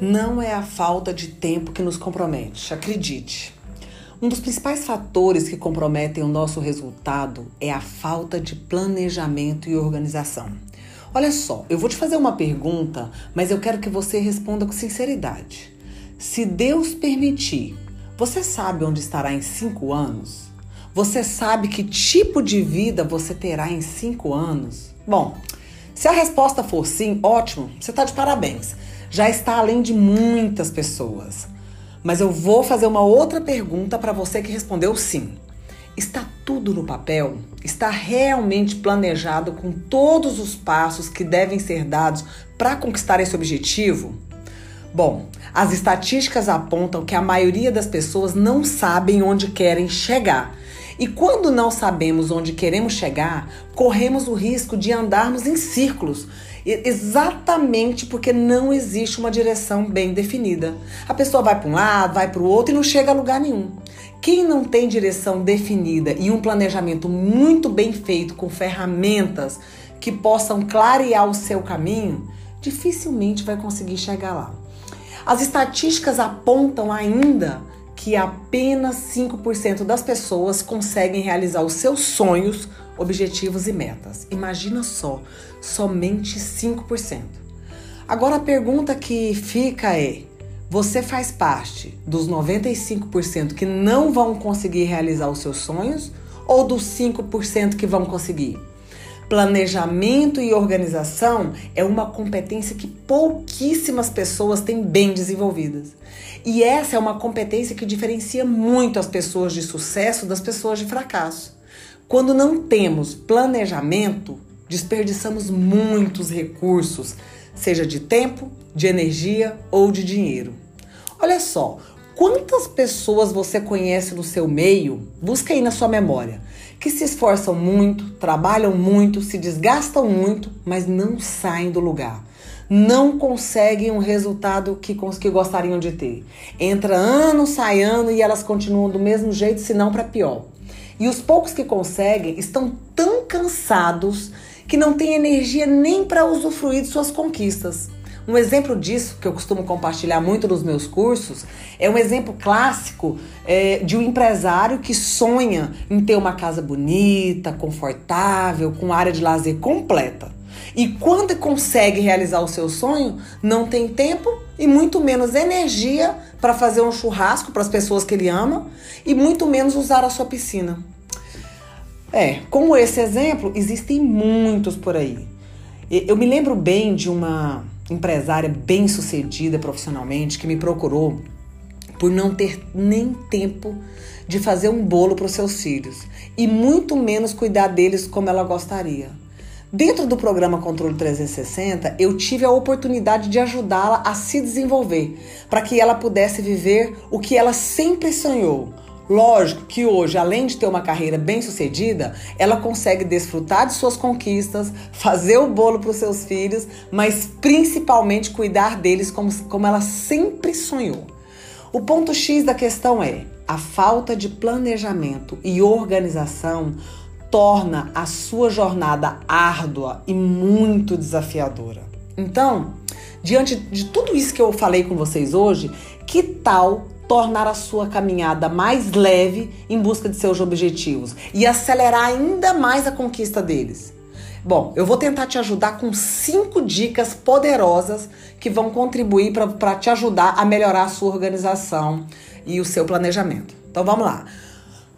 Não é a falta de tempo que nos compromete, acredite. Um dos principais fatores que comprometem o nosso resultado é a falta de planejamento e organização. Olha só, eu vou te fazer uma pergunta, mas eu quero que você responda com sinceridade. Se Deus permitir, você sabe onde estará em cinco anos? Você sabe que tipo de vida você terá em cinco anos? Bom, se a resposta for sim, ótimo, você está de parabéns já está além de muitas pessoas. Mas eu vou fazer uma outra pergunta para você que respondeu sim. Está tudo no papel? Está realmente planejado com todos os passos que devem ser dados para conquistar esse objetivo? Bom, as estatísticas apontam que a maioria das pessoas não sabem onde querem chegar. E quando não sabemos onde queremos chegar, corremos o risco de andarmos em círculos, Exatamente porque não existe uma direção bem definida. A pessoa vai para um lado, vai para o outro e não chega a lugar nenhum. Quem não tem direção definida e um planejamento muito bem feito com ferramentas que possam clarear o seu caminho, dificilmente vai conseguir chegar lá. As estatísticas apontam ainda que apenas 5% das pessoas conseguem realizar os seus sonhos objetivos e metas. Imagina só, somente 5%. Agora a pergunta que fica é: você faz parte dos 95% que não vão conseguir realizar os seus sonhos ou dos 5% que vão conseguir? Planejamento e organização é uma competência que pouquíssimas pessoas têm bem desenvolvidas. E essa é uma competência que diferencia muito as pessoas de sucesso das pessoas de fracasso. Quando não temos planejamento, desperdiçamos muitos recursos, seja de tempo, de energia ou de dinheiro. Olha só, quantas pessoas você conhece no seu meio, busca aí na sua memória, que se esforçam muito, trabalham muito, se desgastam muito, mas não saem do lugar. Não conseguem um resultado que, que gostariam de ter. Entra ano, sai ano e elas continuam do mesmo jeito, se não para pior. E os poucos que conseguem estão tão cansados que não têm energia nem para usufruir de suas conquistas. Um exemplo disso, que eu costumo compartilhar muito nos meus cursos, é um exemplo clássico é, de um empresário que sonha em ter uma casa bonita, confortável, com área de lazer completa. E quando consegue realizar o seu sonho, não tem tempo e muito menos energia para fazer um churrasco para as pessoas que ele ama e muito menos usar a sua piscina. É, como esse exemplo, existem muitos por aí. Eu me lembro bem de uma empresária bem sucedida profissionalmente que me procurou por não ter nem tempo de fazer um bolo para os seus filhos e muito menos cuidar deles como ela gostaria. Dentro do programa Controle 360, eu tive a oportunidade de ajudá-la a se desenvolver, para que ela pudesse viver o que ela sempre sonhou. Lógico que hoje, além de ter uma carreira bem sucedida, ela consegue desfrutar de suas conquistas, fazer o bolo para os seus filhos, mas principalmente cuidar deles como, como ela sempre sonhou. O ponto X da questão é: a falta de planejamento e organização torna a sua jornada árdua e muito desafiadora. Então, diante de tudo isso que eu falei com vocês hoje, que tal tornar a sua caminhada mais leve em busca de seus objetivos e acelerar ainda mais a conquista deles? Bom, eu vou tentar te ajudar com cinco dicas poderosas que vão contribuir para te ajudar a melhorar a sua organização e o seu planejamento. Então vamos lá.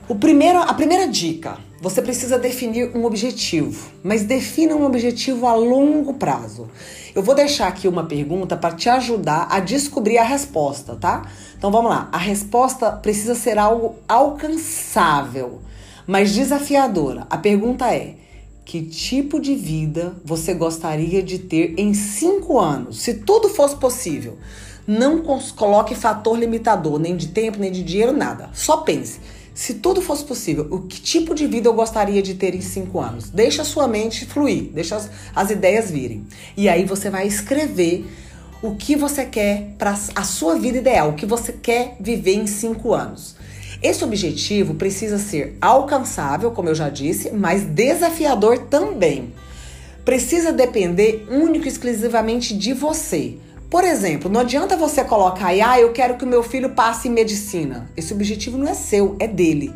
O primeiro, a primeira dica: você precisa definir um objetivo, mas defina um objetivo a longo prazo. Eu vou deixar aqui uma pergunta para te ajudar a descobrir a resposta, tá? Então vamos lá. A resposta precisa ser algo alcançável, mas desafiadora. A pergunta é: que tipo de vida você gostaria de ter em cinco anos, se tudo fosse possível? Não coloque fator limitador, nem de tempo, nem de dinheiro, nada. Só pense. Se tudo fosse possível, o que tipo de vida eu gostaria de ter em cinco anos? Deixa a sua mente fluir, deixa as, as ideias virem. E aí você vai escrever o que você quer para a sua vida ideal, o que você quer viver em cinco anos. Esse objetivo precisa ser alcançável, como eu já disse, mas desafiador também. Precisa depender único e exclusivamente de você. Por exemplo, não adianta você colocar aí, ah, eu quero que o meu filho passe em medicina. Esse objetivo não é seu, é dele.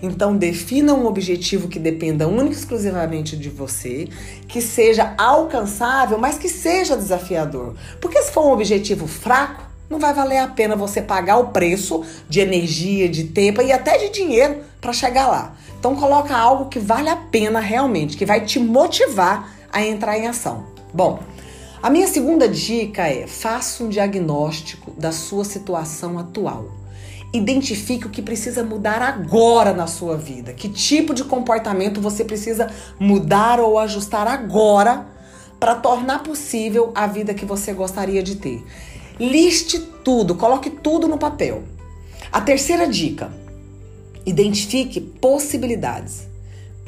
Então, defina um objetivo que dependa única e exclusivamente de você, que seja alcançável, mas que seja desafiador. Porque se for um objetivo fraco, não vai valer a pena você pagar o preço de energia, de tempo e até de dinheiro para chegar lá. Então, coloca algo que vale a pena realmente, que vai te motivar a entrar em ação. Bom, a minha segunda dica é: faça um diagnóstico da sua situação atual. Identifique o que precisa mudar agora na sua vida. Que tipo de comportamento você precisa mudar ou ajustar agora para tornar possível a vida que você gostaria de ter. Liste tudo, coloque tudo no papel. A terceira dica: identifique possibilidades.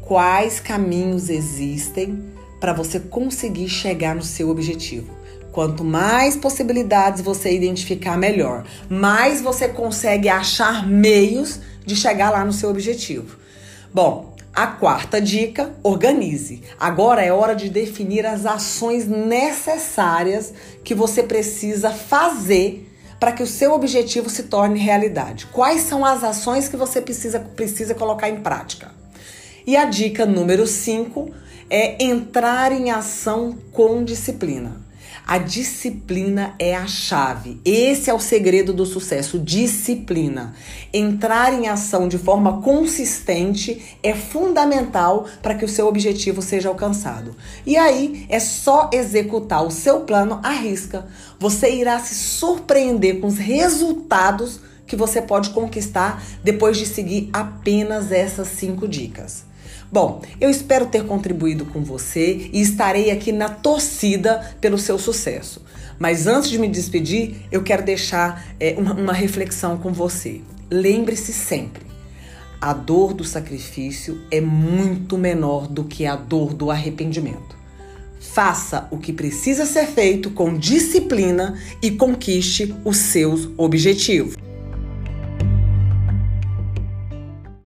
Quais caminhos existem para você conseguir chegar no seu objetivo? Quanto mais possibilidades você identificar, melhor. Mais você consegue achar meios de chegar lá no seu objetivo. Bom, a quarta dica: organize. Agora é hora de definir as ações necessárias que você precisa fazer para que o seu objetivo se torne realidade. Quais são as ações que você precisa, precisa colocar em prática? E a dica número 5 é entrar em ação com disciplina. A disciplina é a chave. Esse é o segredo do sucesso, disciplina. Entrar em ação de forma consistente é fundamental para que o seu objetivo seja alcançado. E aí é só executar o seu plano à risca. Você irá se surpreender com os resultados que você pode conquistar depois de seguir apenas essas cinco dicas. Bom, eu espero ter contribuído com você e estarei aqui na torcida pelo seu sucesso. Mas antes de me despedir, eu quero deixar é, uma, uma reflexão com você. Lembre-se sempre: a dor do sacrifício é muito menor do que a dor do arrependimento. Faça o que precisa ser feito com disciplina e conquiste os seus objetivos.